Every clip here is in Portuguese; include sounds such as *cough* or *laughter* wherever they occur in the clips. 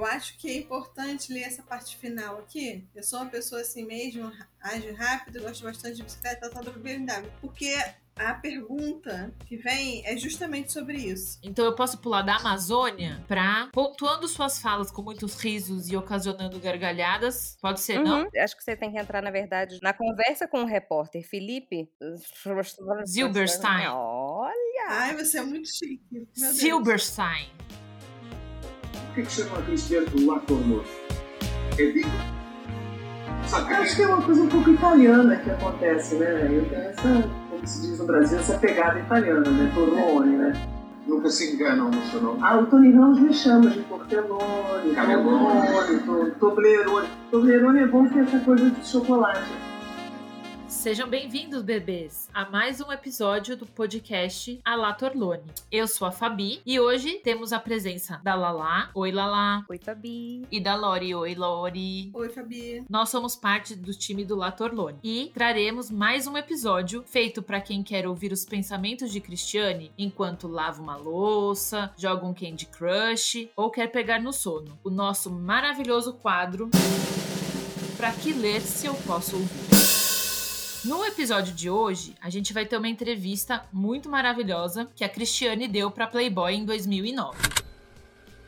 Eu acho que é importante ler essa parte final aqui. Eu sou uma pessoa assim mesmo, age rápido, gosto bastante de bicicleta, tá do BMW. Porque a pergunta que vem é justamente sobre isso. Então eu posso pular da Amazônia pra pontuando suas falas com muitos risos e ocasionando gargalhadas. Pode ser, Uhum. não? Acho que você tem que entrar, na verdade, na conversa com o repórter Felipe Zilberstein. Olha! Ai, você é muito chique. Meu Deus. Silberstein. Por que, chama Cristiano do Latorno? É bico? Sabe? Acho que é uma coisa um pouco italiana que acontece, né? Eu tenho essa, como se diz no Brasil, essa pegada italiana, né? Torlone, né? Nunca se enganam no seu nome. Ah, o Tony Ramos me chama de Portelone, to- Toblerone. Toblerone é bom que é essa coisa de chocolate. Sejam bem-vindos, bebês, a mais um episódio do podcast Alá Torlone. Eu sou a Fabi e hoje temos a presença da Lala, oi Lala, Oi, Fabi. e da Lori, oi Lori. Oi, Fabi. Nós somos parte do time do La Torlone e traremos mais um episódio feito para quem quer ouvir os pensamentos de Cristiane enquanto lava uma louça, joga um Candy Crush ou quer pegar no sono. O nosso maravilhoso quadro Pra que ler se eu posso ouvir? No episódio de hoje, a gente vai ter uma entrevista muito maravilhosa que a Cristiane deu para Playboy em 2009.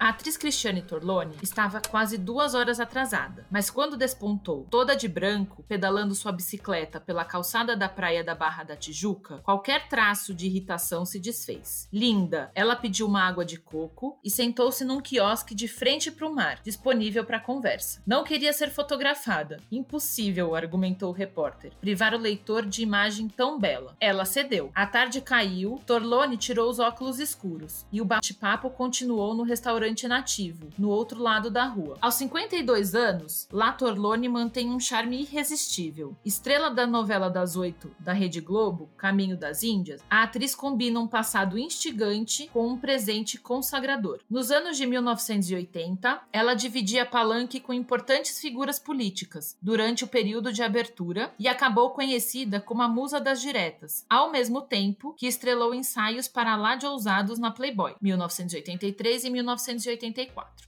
A atriz Cristiane Torlone estava quase duas horas atrasada, mas quando despontou, toda de branco, pedalando sua bicicleta pela calçada da praia da Barra da Tijuca, qualquer traço de irritação se desfez. Linda, ela pediu uma água de coco e sentou-se num quiosque de frente para o mar, disponível para conversa. Não queria ser fotografada. Impossível, argumentou o repórter, privar o leitor de imagem tão bela. Ela cedeu. A tarde caiu, Torlone tirou os óculos escuros e o bate-papo continuou no restaurante nativo, no outro lado da rua. Aos 52 anos, La Torlone mantém um charme irresistível. Estrela da novela das oito da Rede Globo, Caminho das Índias, a atriz combina um passado instigante com um presente consagrador. Nos anos de 1980, ela dividia palanque com importantes figuras políticas durante o período de abertura e acabou conhecida como a Musa das Diretas, ao mesmo tempo que estrelou ensaios para lá de ousados na Playboy, 1983 e 1984,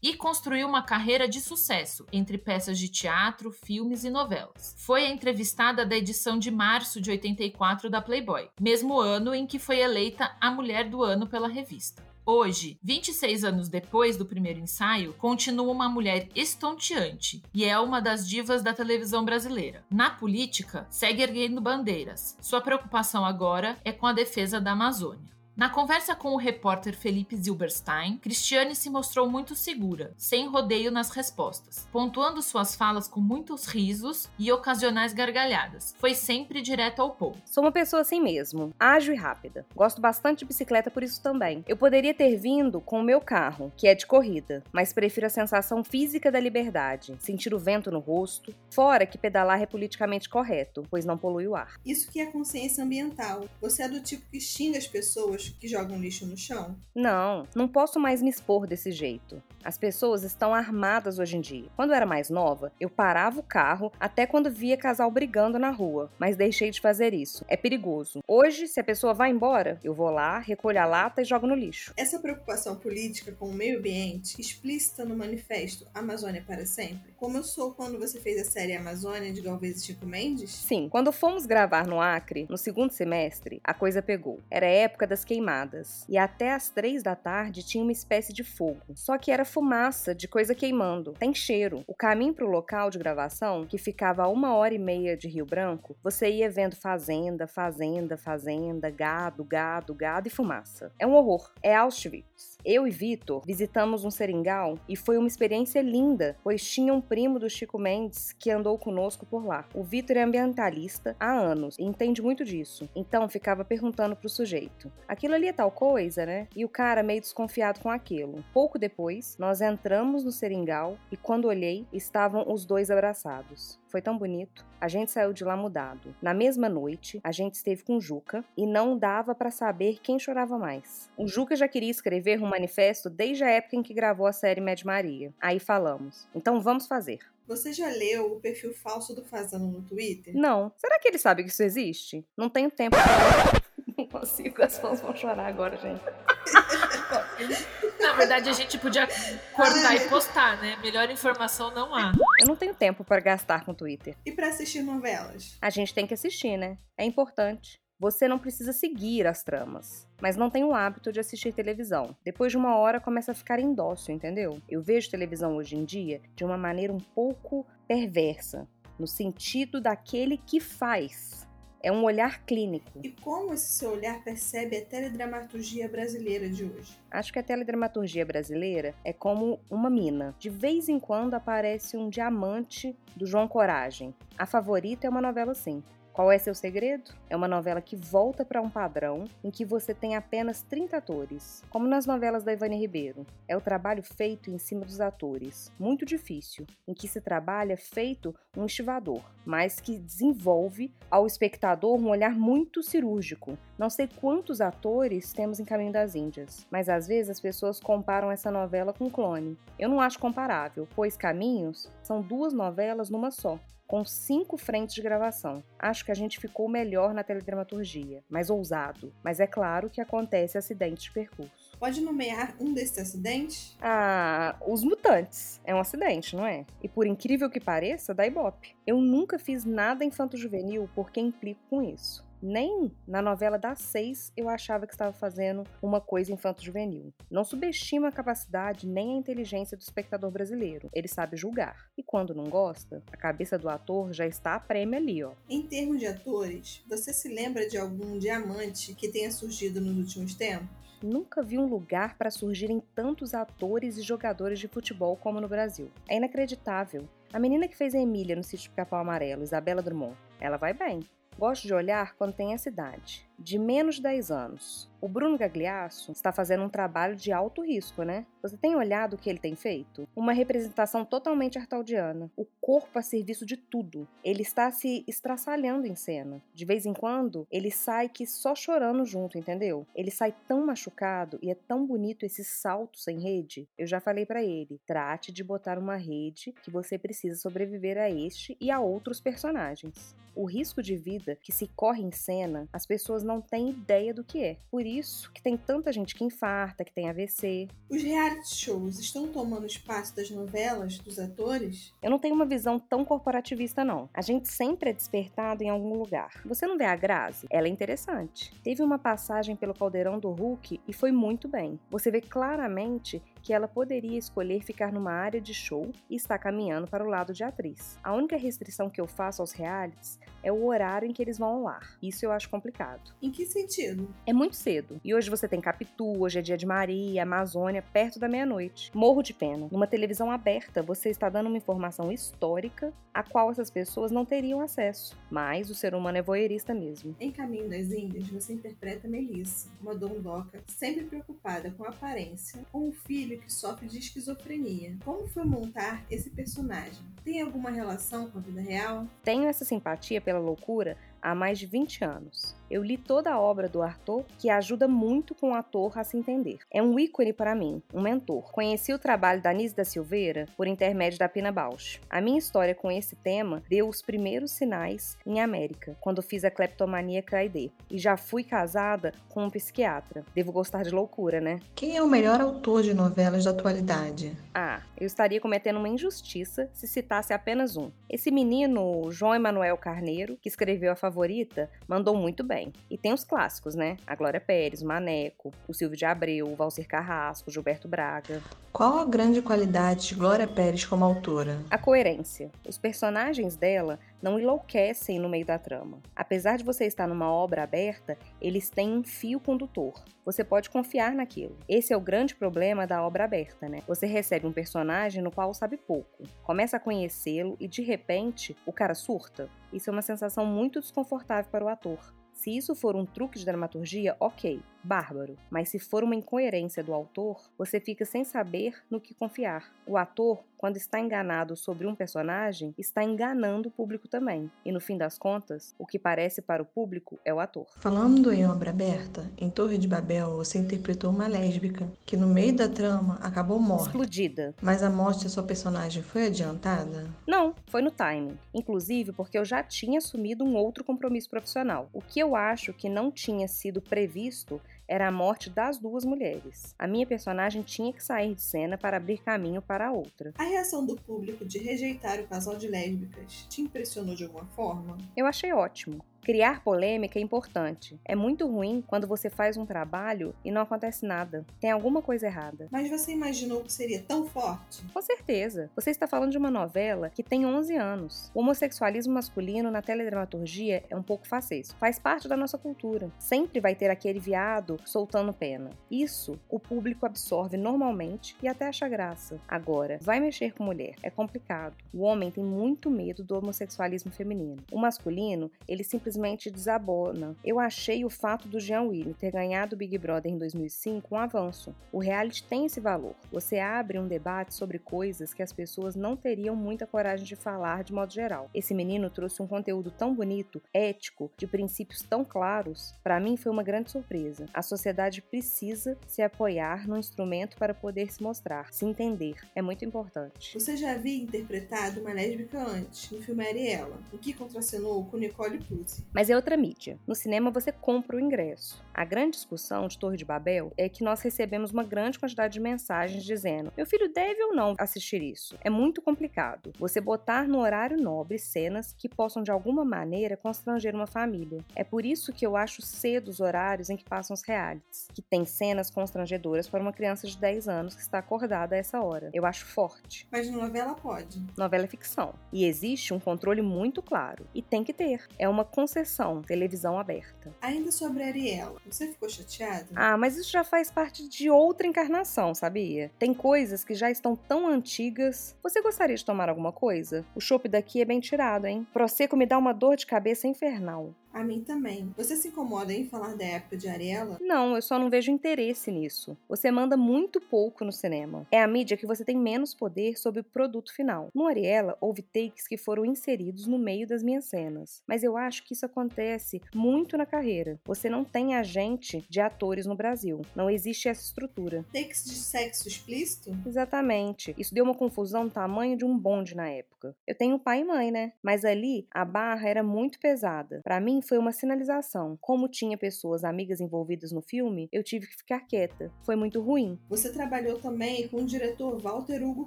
e construiu uma carreira de sucesso entre peças de teatro, filmes e novelas. Foi entrevistada da edição de março de 84 da Playboy, mesmo ano em que foi eleita a Mulher do Ano pela revista. Hoje, 26 anos depois do primeiro ensaio, continua uma mulher estonteante e é uma das divas da televisão brasileira. Na política, segue erguendo bandeiras. Sua preocupação agora é com a defesa da Amazônia. Na conversa com o repórter Felipe Zilberstein, Cristiane se mostrou muito segura, sem rodeio nas respostas, pontuando suas falas com muitos risos e ocasionais gargalhadas. Foi sempre direto ao ponto. Sou uma pessoa assim mesmo, ágil e rápida. Gosto bastante de bicicleta por isso também. Eu poderia ter vindo com o meu carro, que é de corrida, mas prefiro a sensação física da liberdade, sentir o vento no rosto, fora que pedalar é politicamente correto, pois não polui o ar. Isso que é consciência ambiental. Você é do tipo que xinga as pessoas que jogam lixo no chão? Não, não posso mais me expor desse jeito. As pessoas estão armadas hoje em dia. Quando eu era mais nova, eu parava o carro até quando via casal brigando na rua, mas deixei de fazer isso. É perigoso. Hoje, se a pessoa vai embora, eu vou lá, recolho a lata e jogo no lixo. Essa preocupação política com o meio ambiente, explícita no manifesto Amazônia para Sempre, começou quando você fez a série Amazônia de Galvez e Chico Mendes? Sim, quando fomos gravar no Acre, no segundo semestre, a coisa pegou. Era a época das queimadas. E até às três da tarde tinha uma espécie de fogo. Só que era fumaça de coisa queimando. Tem cheiro. O caminho para o local de gravação, que ficava a uma hora e meia de Rio Branco, você ia vendo fazenda, fazenda, fazenda, gado, gado, gado e fumaça. É um horror. É Auschwitz. Eu e Vitor visitamos um seringal e foi uma experiência linda, pois tinha um primo do Chico Mendes que andou conosco por lá. O Vitor é ambientalista há anos e entende muito disso, então ficava perguntando pro sujeito: aquilo ali é tal coisa, né? E o cara meio desconfiado com aquilo. Pouco depois, nós entramos no seringal e quando olhei, estavam os dois abraçados. Foi tão bonito. A gente saiu de lá mudado. Na mesma noite, a gente esteve com o Juca e não dava para saber quem chorava mais. O Juca já queria escrever um manifesto desde a época em que gravou a série Mad Maria. Aí falamos: então vamos fazer. Você já leu o perfil falso do Fazano no Twitter? Não. Será que ele sabe que isso existe? Não tenho tempo pra. *laughs* Não consigo, as fãs vão chorar agora, gente. *laughs* Na verdade, a gente podia cortar e postar, né? Melhor informação não há. Eu não tenho tempo para gastar com Twitter. E para assistir novelas? A gente tem que assistir, né? É importante. Você não precisa seguir as tramas, mas não tem o hábito de assistir televisão. Depois de uma hora começa a ficar indócil, entendeu? Eu vejo televisão hoje em dia de uma maneira um pouco perversa, no sentido daquele que faz. É um olhar clínico. E como esse seu olhar percebe a teledramaturgia brasileira de hoje? Acho que a teledramaturgia brasileira é como uma mina. De vez em quando aparece um diamante do João Coragem. A favorita é uma novela assim. Qual é seu segredo? É uma novela que volta para um padrão em que você tem apenas 30 atores, como nas novelas da Ivane Ribeiro. É o trabalho feito em cima dos atores, muito difícil, em que se trabalha feito um estivador, mas que desenvolve ao espectador um olhar muito cirúrgico. Não sei quantos atores temos em Caminho das Índias, mas às vezes as pessoas comparam essa novela com Clone. Eu não acho comparável, pois Caminhos são duas novelas numa só com cinco frentes de gravação. Acho que a gente ficou melhor na teledramaturgia, mais ousado, mas é claro que acontece acidente de percurso. Pode nomear um desses acidentes? Ah, Os Mutantes. É um acidente, não é? E por incrível que pareça, da Ibope. Eu nunca fiz nada infanto-juvenil porque implico com isso. Nem na novela das seis eu achava que estava fazendo uma coisa infanto-juvenil. Não subestima a capacidade nem a inteligência do espectador brasileiro. Ele sabe julgar. E quando não gosta, a cabeça do ator já está a prêmio ali, ó. Em termos de atores, você se lembra de algum diamante que tenha surgido nos últimos tempos? Nunca vi um lugar para surgirem tantos atores e jogadores de futebol como no Brasil. É inacreditável. A menina que fez a Emília no sítio Capão Amarelo, Isabela Drummond, ela vai bem. Gosto de olhar quando tem essa idade, de menos de 10 anos. O Bruno Gagliasso está fazendo um trabalho de alto risco, né? Você tem olhado o que ele tem feito? Uma representação totalmente artaldiana. O corpo a serviço de tudo. Ele está se estraçalhando em cena. De vez em quando, ele sai que só chorando junto, entendeu? Ele sai tão machucado e é tão bonito esse salto sem rede. Eu já falei para ele, trate de botar uma rede que você precisa sobreviver a este e a outros personagens. O risco de vida que se corre em cena, as pessoas não têm ideia do que é. Por isso que tem tanta gente que infarta, que tem AVC. Os reality shows estão tomando espaço das novelas, dos atores? Eu não tenho uma visão tão corporativista, não. A gente sempre é despertado em algum lugar. Você não vê a Grazi? Ela é interessante. Teve uma passagem pelo caldeirão do Hulk e foi muito bem. Você vê claramente que ela poderia escolher ficar numa área de show e está caminhando para o lado de atriz. A única restrição que eu faço aos realities é o horário em que eles vão ao ar. Isso eu acho complicado. Em que sentido? É muito cedo. E hoje você tem Capitu, hoje é dia de Maria, Amazônia, perto da meia-noite. Morro de pena. Numa televisão aberta, você está dando uma informação histórica a qual essas pessoas não teriam acesso. Mas o ser humano é voyeurista mesmo. Em Caminho das Índias, você interpreta Melissa, uma dondoca sempre preocupada com a aparência, com um filho que sofre de esquizofrenia. Como foi montar esse personagem? Tem alguma relação com a vida real? Tenho essa simpatia pela loucura há mais de 20 anos. Eu li toda a obra do Arthur, que ajuda muito com o ator a se entender. É um ícone para mim, um mentor. Conheci o trabalho da Anise da Silveira por intermédio da Pina Bausch. A minha história com esse tema deu os primeiros sinais em América, quando fiz a Cleptomania Craide. E já fui casada com um psiquiatra. Devo gostar de loucura, né? Quem é o melhor autor de novelas da atualidade? Ah, eu estaria cometendo uma injustiça se citasse apenas um. Esse menino, João Emanuel Carneiro, que escreveu A Favorita, mandou muito bem. E tem os clássicos, né? A Glória Pérez, o Maneco, o Silvio de Abreu, o Valcir Carrasco, o Gilberto Braga. Qual a grande qualidade de Glória Pérez como autora? A coerência. Os personagens dela não enlouquecem no meio da trama. Apesar de você estar numa obra aberta, eles têm um fio condutor. Você pode confiar naquilo. Esse é o grande problema da obra aberta, né? Você recebe um personagem no qual sabe pouco, começa a conhecê-lo e de repente o cara surta. Isso é uma sensação muito desconfortável para o ator. Se isso for um truque de dramaturgia, ok, bárbaro. Mas se for uma incoerência do autor, você fica sem saber no que confiar. O ator, quando está enganado sobre um personagem, está enganando o público também. E no fim das contas, o que parece para o público é o ator. Falando em obra aberta, em Torre de Babel você interpretou uma lésbica que no meio da trama acabou morta. Explodida. Mas a morte da sua personagem foi adiantada? Não, foi no timing. Inclusive porque eu já tinha assumido um outro compromisso profissional. O que eu acho que não tinha sido previsto era a morte das duas mulheres. A minha personagem tinha que sair de cena para abrir caminho para a outra. A reação do público de rejeitar o casal de lésbicas te impressionou de alguma forma? Eu achei ótimo. Criar polêmica é importante. É muito ruim quando você faz um trabalho e não acontece nada. Tem alguma coisa errada. Mas você imaginou que seria tão forte? Com certeza. Você está falando de uma novela que tem 11 anos. O homossexualismo masculino na teledramaturgia é um pouco facesso. Faz parte da nossa cultura. Sempre vai ter aquele viado soltando pena. Isso o público absorve normalmente e até acha graça. Agora, vai mexer com mulher. É complicado. O homem tem muito medo do homossexualismo feminino. O masculino, ele simplesmente simplesmente desabona. Eu achei o fato do Jean Willis ter ganhado o Big Brother em 2005 um avanço. O reality tem esse valor. Você abre um debate sobre coisas que as pessoas não teriam muita coragem de falar de modo geral. Esse menino trouxe um conteúdo tão bonito, ético, de princípios tão claros. Para mim foi uma grande surpresa. A sociedade precisa se apoiar no instrumento para poder se mostrar, se entender. É muito importante. Você já havia interpretado uma lésbica antes, no filme Ariela, em que contracenou com Nicole Pucci. Mas é outra mídia. No cinema você compra o ingresso. A grande discussão de Torre de Babel é que nós recebemos uma grande quantidade de mensagens dizendo: meu filho deve ou não assistir isso. É muito complicado. Você botar no horário nobre cenas que possam de alguma maneira constranger uma família. É por isso que eu acho cedo os horários em que passam os realities, que tem cenas constrangedoras para uma criança de 10 anos que está acordada a essa hora. Eu acho forte. Mas novela pode. Novela é ficção. E existe um controle muito claro. E tem que ter. É uma concessão, televisão aberta. Ainda sobre Ariela, você ficou chateada? Ah, mas isso já faz parte de outra encarnação, sabia? Tem coisas que já estão tão antigas. Você gostaria de tomar alguma coisa? O chopp daqui é bem tirado, hein? Prosecco me dá uma dor de cabeça infernal. A mim também. Você se incomoda em falar da época de Ariela? Não, eu só não vejo interesse nisso. Você manda muito pouco no cinema. É a mídia que você tem menos poder sobre o produto final. No Ariela, houve takes que foram inseridos no meio das minhas cenas. Mas eu acho que isso acontece muito na carreira. Você não tem agente de atores no Brasil. Não existe essa estrutura. Takes de sexo explícito? Exatamente. Isso deu uma confusão do tamanho de um bonde na época. Eu tenho pai e mãe, né? Mas ali a barra era muito pesada. Para mim foi uma sinalização. Como tinha pessoas amigas envolvidas no filme, eu tive que ficar quieta. Foi muito ruim. Você trabalhou também com o diretor Walter Hugo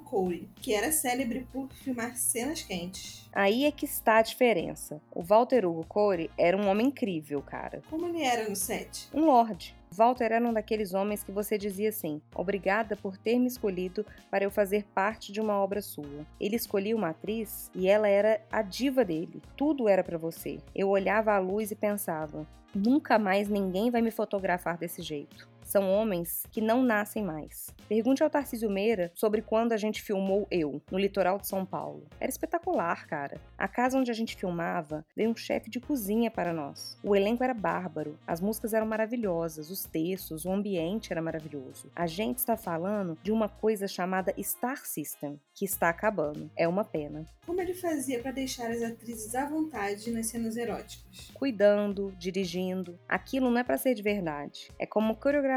Corey, que era célebre por filmar cenas quentes. Aí é que está a diferença. O Walter Hugo Corey era um homem incrível, cara. Como ele era no set? Um lorde. Walter era um daqueles homens que você dizia assim: obrigada por ter me escolhido para eu fazer parte de uma obra sua. Ele escolhia uma atriz e ela era a diva dele. Tudo era para você. Eu olhava a luz e pensava: nunca mais ninguém vai me fotografar desse jeito. São homens que não nascem mais. Pergunte ao Tarcísio Meira sobre quando a gente filmou Eu, no litoral de São Paulo. Era espetacular, cara. A casa onde a gente filmava veio um chefe de cozinha para nós. O elenco era bárbaro, as músicas eram maravilhosas, os textos, o ambiente era maravilhoso. A gente está falando de uma coisa chamada Star System, que está acabando. É uma pena. Como ele fazia para deixar as atrizes à vontade nas cenas eróticas? Cuidando, dirigindo. Aquilo não é para ser de verdade. É como coreografia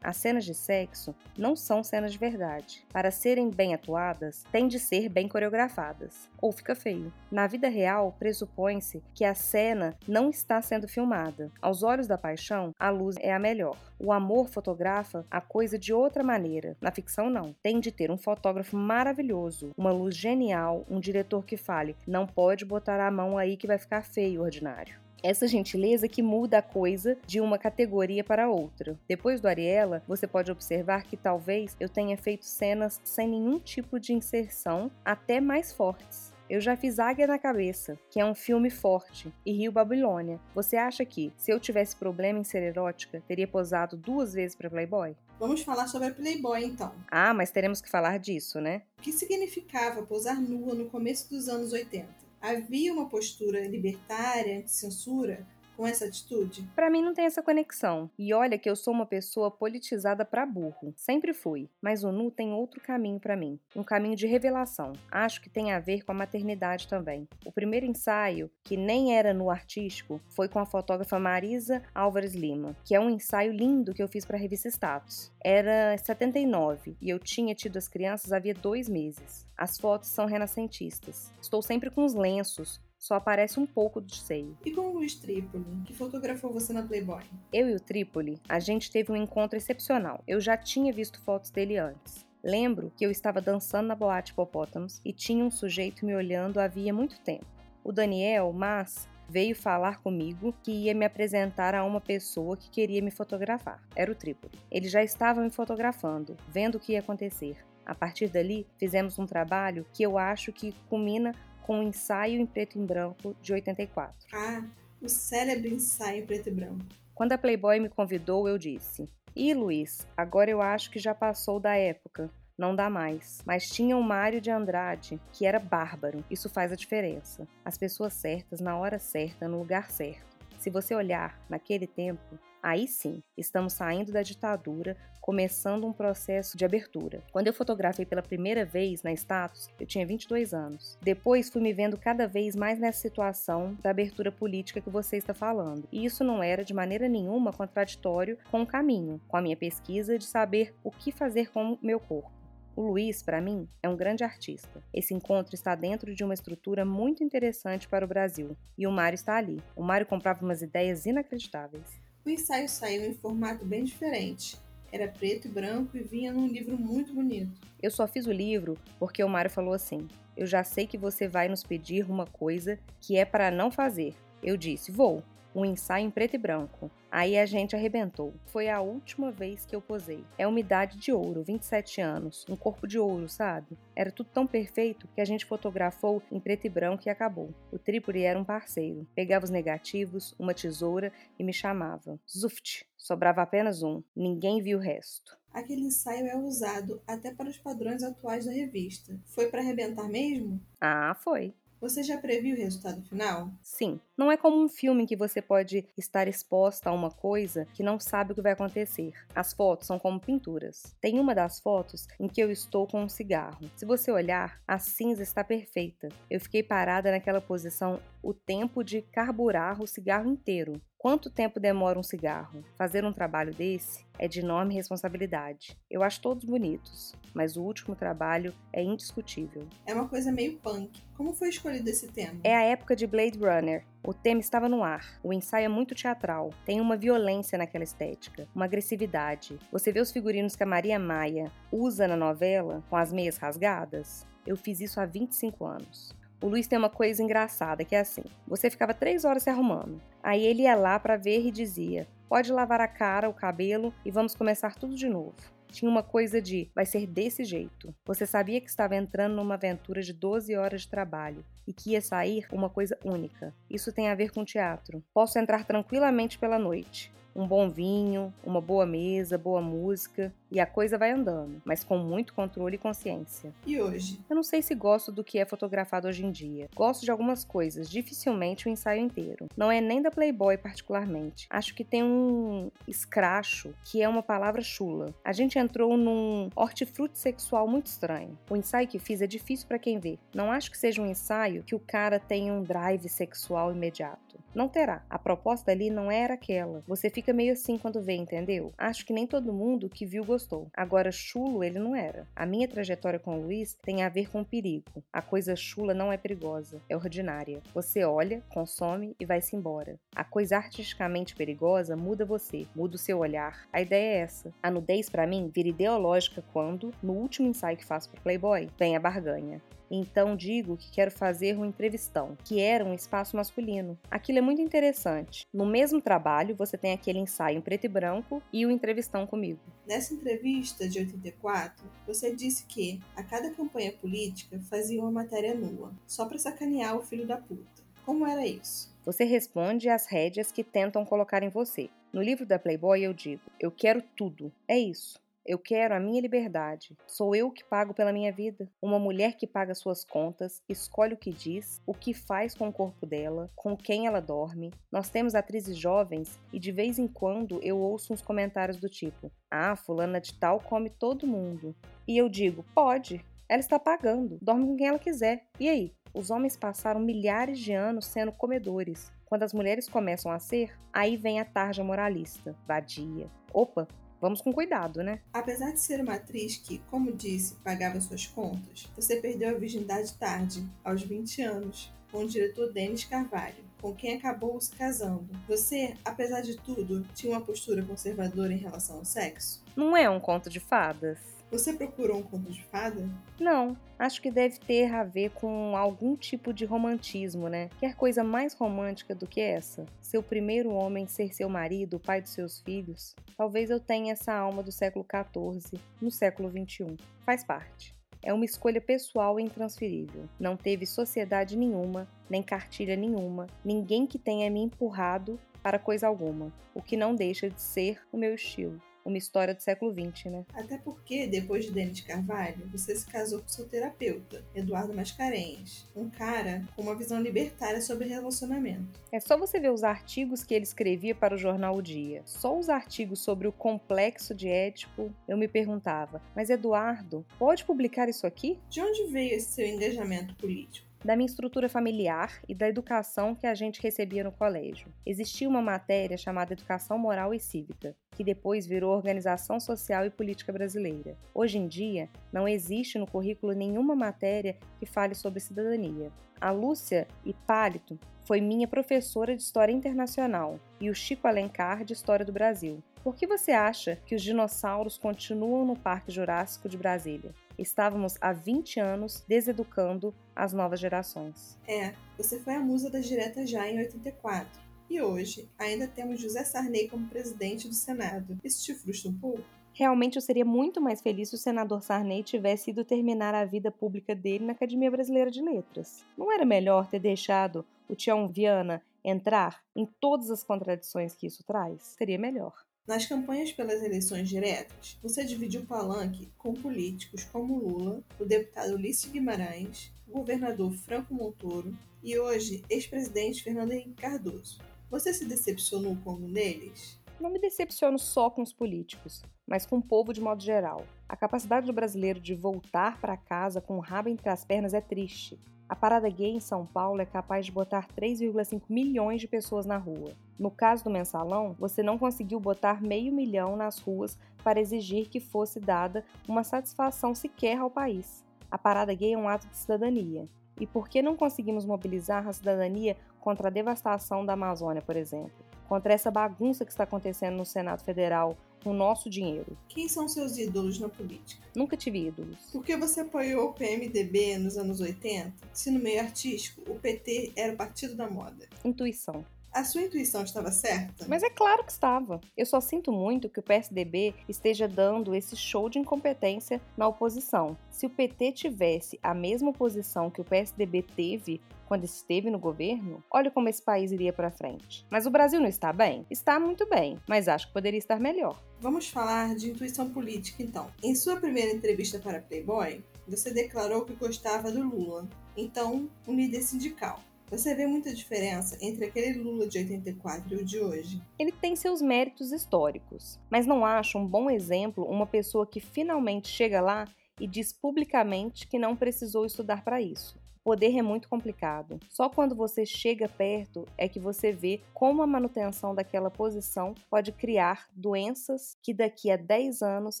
as cenas de sexo não são cenas de verdade. Para serem bem atuadas, têm de ser bem coreografadas, ou fica feio. Na vida real, pressupõe-se que a cena não está sendo filmada. Aos olhos da paixão, a luz é a melhor. O amor fotografa a coisa de outra maneira. Na ficção, não. Tem de ter um fotógrafo maravilhoso, uma luz genial, um diretor que fale: não pode botar a mão aí que vai ficar feio, ordinário essa gentileza que muda a coisa de uma categoria para outra. Depois do Ariela, você pode observar que talvez eu tenha feito cenas sem nenhum tipo de inserção, até mais fortes. Eu já fiz Águia na Cabeça, que é um filme forte, e Rio Babilônia. Você acha que, se eu tivesse problema em ser erótica, teria posado duas vezes para Playboy? Vamos falar sobre a Playboy então. Ah, mas teremos que falar disso, né? O que significava posar nua no começo dos anos 80? Havia uma postura libertária, anti-censura, com essa atitude? Para mim não tem essa conexão. E olha que eu sou uma pessoa politizada para burro, sempre fui. Mas o nu tem outro caminho para mim, um caminho de revelação. Acho que tem a ver com a maternidade também. O primeiro ensaio, que nem era no artístico, foi com a fotógrafa Marisa Álvares Lima, que é um ensaio lindo que eu fiz para a revista Status. Era 79 e eu tinha tido as crianças havia dois meses. As fotos são renascentistas. Estou sempre com os lenços, só aparece um pouco de seio. E com o Luiz Trípoli, que fotografou você na Playboy? Eu e o Trípoli, a gente teve um encontro excepcional. Eu já tinha visto fotos dele antes. Lembro que eu estava dançando na boate Hipopótamos e tinha um sujeito me olhando havia muito tempo. O Daniel, mas veio falar comigo que ia me apresentar a uma pessoa que queria me fotografar. Era o Trípoli. Ele já estava me fotografando, vendo o que ia acontecer. A partir dali, fizemos um trabalho que eu acho que culmina com o ensaio em preto e branco de 84. Ah, o célebre ensaio em preto e branco. Quando a Playboy me convidou, eu disse: Ih, Luiz, agora eu acho que já passou da época não dá mais. Mas tinha o Mário de Andrade, que era bárbaro. Isso faz a diferença. As pessoas certas, na hora certa, no lugar certo. Se você olhar naquele tempo, aí sim, estamos saindo da ditadura, começando um processo de abertura. Quando eu fotografei pela primeira vez na status, eu tinha 22 anos. Depois fui me vendo cada vez mais nessa situação da abertura política que você está falando. E isso não era de maneira nenhuma contraditório com o caminho, com a minha pesquisa de saber o que fazer com o meu corpo. O Luiz, para mim, é um grande artista. Esse encontro está dentro de uma estrutura muito interessante para o Brasil. E o Mário está ali. O Mário comprava umas ideias inacreditáveis. O ensaio saiu em formato bem diferente. Era preto e branco e vinha num livro muito bonito. Eu só fiz o livro porque o Mário falou assim: Eu já sei que você vai nos pedir uma coisa que é para não fazer. Eu disse: Vou um ensaio em preto e branco. Aí a gente arrebentou. Foi a última vez que eu posei. É uma idade de ouro, 27 anos, um corpo de ouro, sabe? Era tudo tão perfeito que a gente fotografou em preto e branco e acabou. O trípode era um parceiro. Pegava os negativos, uma tesoura e me chamava. Zuft! Sobrava apenas um. Ninguém viu o resto. Aquele ensaio é usado até para os padrões atuais da revista. Foi para arrebentar mesmo? Ah, foi. Você já previu o resultado final? Sim. Não é como um filme em que você pode estar exposta a uma coisa que não sabe o que vai acontecer. As fotos são como pinturas. Tem uma das fotos em que eu estou com um cigarro. Se você olhar, a cinza está perfeita. Eu fiquei parada naquela posição o tempo de carburar o cigarro inteiro. Quanto tempo demora um cigarro? Fazer um trabalho desse é de enorme responsabilidade. Eu acho todos bonitos, mas o último trabalho é indiscutível. É uma coisa meio punk. Como foi escolhido esse tema? É a época de Blade Runner. O tema estava no ar. O ensaio é muito teatral. Tem uma violência naquela estética, uma agressividade. Você vê os figurinos que a Maria Maia usa na novela com as meias rasgadas? Eu fiz isso há 25 anos. O Luiz tem uma coisa engraçada que é assim: você ficava três horas se arrumando, aí ele ia lá para ver e dizia: pode lavar a cara, o cabelo e vamos começar tudo de novo. Tinha uma coisa de vai ser desse jeito. Você sabia que estava entrando numa aventura de 12 horas de trabalho e que ia sair uma coisa única. Isso tem a ver com teatro. Posso entrar tranquilamente pela noite um bom vinho, uma boa mesa, boa música e a coisa vai andando, mas com muito controle e consciência. E hoje? Eu não sei se gosto do que é fotografado hoje em dia. Gosto de algumas coisas, dificilmente o ensaio inteiro. Não é nem da Playboy particularmente. Acho que tem um escracho, que é uma palavra chula. A gente entrou num hortifruti sexual muito estranho. O ensaio que fiz é difícil para quem vê. Não acho que seja um ensaio que o cara tenha um drive sexual imediato. Não terá. A proposta ali não era aquela. Você fica meio assim quando vê, entendeu? Acho que nem todo mundo que viu gostou. Agora, chulo ele não era. A minha trajetória com o Luiz tem a ver com perigo. A coisa chula não é perigosa, é ordinária. Você olha, consome e vai-se embora. A coisa artisticamente perigosa muda você, muda o seu olhar. A ideia é essa. A nudez, para mim, vira ideológica quando, no último ensaio que faço pro Playboy, vem a barganha. Então digo que quero fazer um entrevistão, que era um espaço masculino. Aquilo é muito interessante. No mesmo trabalho, você tem aquele ensaio em preto e branco e o entrevistão comigo. Nessa entrevista de 84, você disse que a cada campanha política fazia uma matéria nua, só para sacanear o filho da puta. Como era isso? Você responde às rédeas que tentam colocar em você. No livro da Playboy eu digo: eu quero tudo. É isso. Eu quero a minha liberdade. Sou eu que pago pela minha vida. Uma mulher que paga suas contas, escolhe o que diz, o que faz com o corpo dela, com quem ela dorme. Nós temos atrizes jovens e de vez em quando eu ouço uns comentários do tipo: Ah, fulana de tal come todo mundo. E eu digo: Pode. Ela está pagando, dorme com quem ela quiser. E aí? Os homens passaram milhares de anos sendo comedores. Quando as mulheres começam a ser, aí vem a tarja moralista, vadia. Opa, Vamos com cuidado, né? Apesar de ser uma atriz que, como disse, pagava suas contas, você perdeu a virgindade tarde, aos 20 anos. com o diretor Denis Carvalho, com quem acabou se casando. Você, apesar de tudo, tinha uma postura conservadora em relação ao sexo? Não é um conto de fadas? Você procurou um conto de fada? Não, acho que deve ter a ver com algum tipo de romantismo, né? Quer coisa mais romântica do que essa? Seu primeiro homem ser seu marido, pai dos seus filhos? Talvez eu tenha essa alma do século XIV, no século XXI. Faz parte. É uma escolha pessoal e intransferível. Não teve sociedade nenhuma, nem cartilha nenhuma, ninguém que tenha me empurrado para coisa alguma, o que não deixa de ser o meu estilo uma história do século XX, né? Até porque, depois de Denis Carvalho, você se casou com seu terapeuta, Eduardo Mascarenhas, um cara com uma visão libertária sobre relacionamento. É só você ver os artigos que ele escrevia para o jornal O Dia. Só os artigos sobre o complexo de Édipo, eu me perguntava, mas Eduardo, pode publicar isso aqui? De onde veio esse seu engajamento político? Da minha estrutura familiar e da educação que a gente recebia no colégio. Existia uma matéria chamada Educação Moral e Cívica, que depois virou Organização Social e Política Brasileira. Hoje em dia, não existe no currículo nenhuma matéria que fale sobre cidadania. A Lúcia Hipólito foi minha professora de História Internacional e o Chico Alencar de História do Brasil. Por que você acha que os dinossauros continuam no Parque Jurássico de Brasília? Estávamos há 20 anos deseducando as novas gerações. É, você foi a musa das diretas já em 84. E hoje, ainda temos José Sarney como presidente do Senado. Isso te frustra um pouco? Realmente eu seria muito mais feliz se o senador Sarney tivesse ido terminar a vida pública dele na Academia Brasileira de Letras. Não era melhor ter deixado o Tião Viana entrar em todas as contradições que isso traz? Seria melhor. Nas campanhas pelas eleições diretas, você dividiu o palanque com políticos como Lula, o deputado Ulisses Guimarães, o governador Franco Montoro e hoje ex-presidente Fernando Henrique Cardoso. Você se decepcionou com algum deles? Não me decepciono só com os políticos, mas com o povo de modo geral. A capacidade do brasileiro de voltar para casa com o rabo entre as pernas é triste. A parada gay em São Paulo é capaz de botar 3,5 milhões de pessoas na rua. No caso do mensalão, você não conseguiu botar meio milhão nas ruas para exigir que fosse dada uma satisfação sequer ao país. A parada gay é um ato de cidadania. E por que não conseguimos mobilizar a cidadania contra a devastação da Amazônia, por exemplo? Contra essa bagunça que está acontecendo no Senado Federal, com o nosso dinheiro. Quem são seus ídolos na política? Nunca tive ídolos. Por que você apoiou o PMDB nos anos 80? Se no meio artístico o PT era o partido da moda. Intuição. A sua intuição estava certa? Mas é claro que estava. Eu só sinto muito que o PSDB esteja dando esse show de incompetência na oposição. Se o PT tivesse a mesma posição que o PSDB teve quando esteve no governo, olha como esse país iria para frente. Mas o Brasil não está bem? Está muito bem, mas acho que poderia estar melhor. Vamos falar de intuição política então. Em sua primeira entrevista para Playboy, você declarou que gostava do Lula, então um líder sindical. Você vê muita diferença entre aquele Lula de 84 e o de hoje? Ele tem seus méritos históricos, mas não acho um bom exemplo uma pessoa que finalmente chega lá e diz publicamente que não precisou estudar para isso. O poder é muito complicado. Só quando você chega perto é que você vê como a manutenção daquela posição pode criar doenças que daqui a 10 anos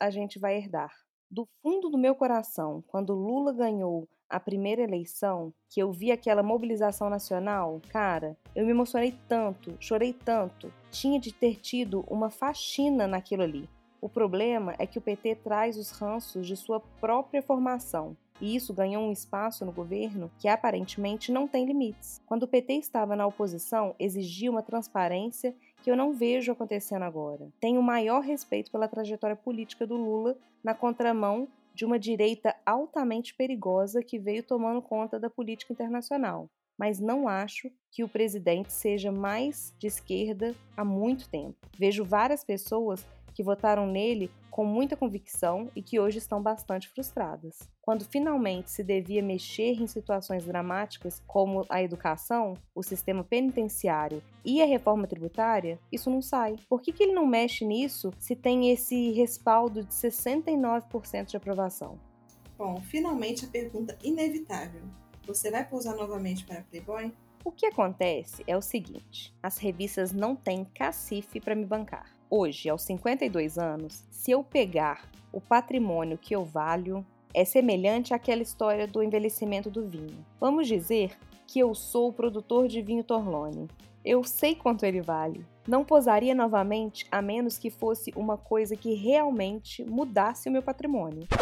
a gente vai herdar. Do fundo do meu coração, quando Lula ganhou a primeira eleição, que eu vi aquela mobilização nacional, cara, eu me emocionei tanto, chorei tanto. Tinha de ter tido uma faxina naquilo ali. O problema é que o PT traz os ranços de sua própria formação. E isso ganhou um espaço no governo que aparentemente não tem limites. Quando o PT estava na oposição, exigia uma transparência que eu não vejo acontecendo agora. Tenho maior respeito pela trajetória política do Lula na contramão de uma direita altamente perigosa que veio tomando conta da política internacional. Mas não acho que o presidente seja mais de esquerda há muito tempo. Vejo várias pessoas que votaram nele com muita convicção e que hoje estão bastante frustradas. Quando finalmente se devia mexer em situações dramáticas como a educação, o sistema penitenciário e a reforma tributária, isso não sai. Por que, que ele não mexe nisso se tem esse respaldo de 69% de aprovação? Bom, finalmente a pergunta inevitável. Você vai pousar novamente para Playboy? O que acontece é o seguinte: as revistas não têm cacife para me bancar. Hoje, aos 52 anos, se eu pegar o patrimônio que eu valho, É semelhante àquela história do envelhecimento do vinho. Vamos dizer que eu sou o produtor de vinho Torlone. Eu sei quanto ele vale. Não posaria novamente a menos que fosse uma coisa que realmente mudasse o meu patrimônio. *laughs*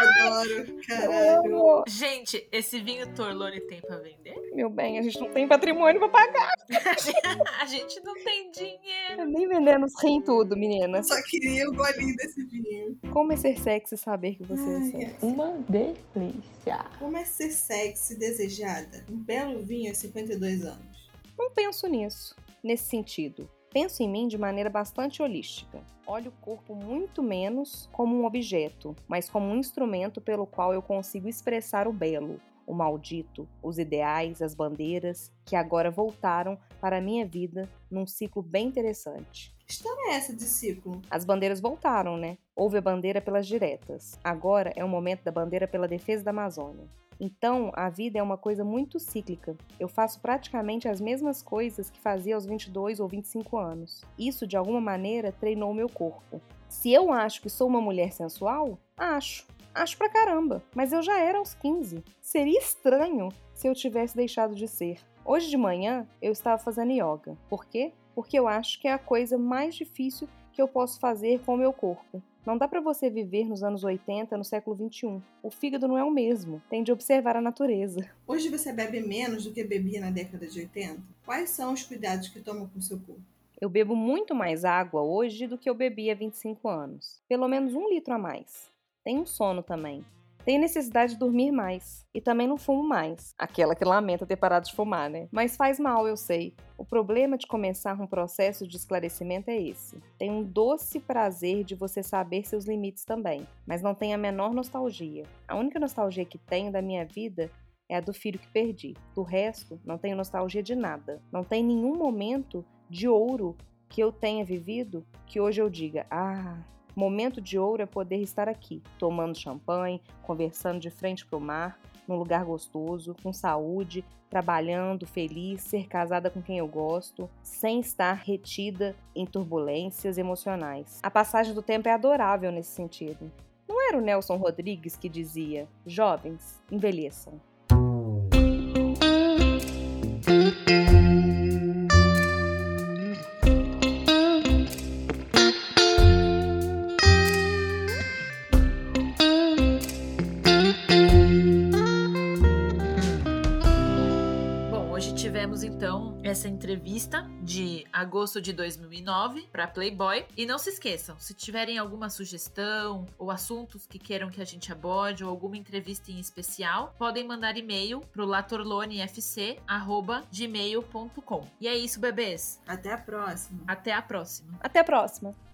Adoro, caralho. Gente, esse vinho Torlone tem pra vender? Meu bem, a gente não tem patrimônio pra pagar. *laughs* a gente não tem dinheiro. Nem vendendo os rim tudo, menina. Só queria o golinho desse vinho. Como é ser sexy e saber que você é Ai, sexy? Uma delícia. Como é ser sexy desejada? Um belo vinho aos 52 anos. Não penso nisso, nesse sentido. Penso em mim de maneira bastante holística. Olho o corpo muito menos como um objeto, mas como um instrumento pelo qual eu consigo expressar o belo, o maldito, os ideais, as bandeiras, que agora voltaram para a minha vida num ciclo bem interessante. Que história é essa de ciclo? As bandeiras voltaram, né? Houve a bandeira pelas diretas. Agora é o momento da bandeira pela defesa da Amazônia. Então, a vida é uma coisa muito cíclica. Eu faço praticamente as mesmas coisas que fazia aos 22 ou 25 anos. Isso, de alguma maneira, treinou meu corpo. Se eu acho que sou uma mulher sensual, acho. Acho pra caramba. Mas eu já era aos 15. Seria estranho se eu tivesse deixado de ser. Hoje de manhã, eu estava fazendo yoga. Por quê? Porque eu acho que é a coisa mais difícil que eu posso fazer com o meu corpo. Não dá para você viver nos anos 80 no século 21. O fígado não é o mesmo. Tem de observar a natureza. Hoje você bebe menos do que bebia na década de 80? Quais são os cuidados que toma com o seu corpo? Eu bebo muito mais água hoje do que eu bebia há 25 anos. Pelo menos um litro a mais. Tenho sono também. Tenho necessidade de dormir mais. E também não fumo mais. Aquela que lamenta ter parado de fumar, né? Mas faz mal, eu sei. O problema de começar um processo de esclarecimento é esse. Tem um doce prazer de você saber seus limites também, mas não tem a menor nostalgia. A única nostalgia que tenho da minha vida é a do filho que perdi. Do resto, não tenho nostalgia de nada. Não tem nenhum momento de ouro que eu tenha vivido que hoje eu diga: ah, momento de ouro é poder estar aqui, tomando champanhe, conversando de frente para o mar, num lugar gostoso, com saúde, trabalhando, feliz, ser casada com quem eu gosto, sem estar retida em turbulências emocionais. A passagem do tempo é adorável nesse sentido. Não era o Nelson Rodrigues que dizia: jovens, envelheçam. Então essa entrevista de agosto de 2009 para Playboy. E não se esqueçam, se tiverem alguma sugestão ou assuntos que queiram que a gente aborde ou alguma entrevista em especial, podem mandar e-mail pro latorlonefc@gmail.com. E é isso, bebês. Até a próxima. Até a próxima. Até a próxima!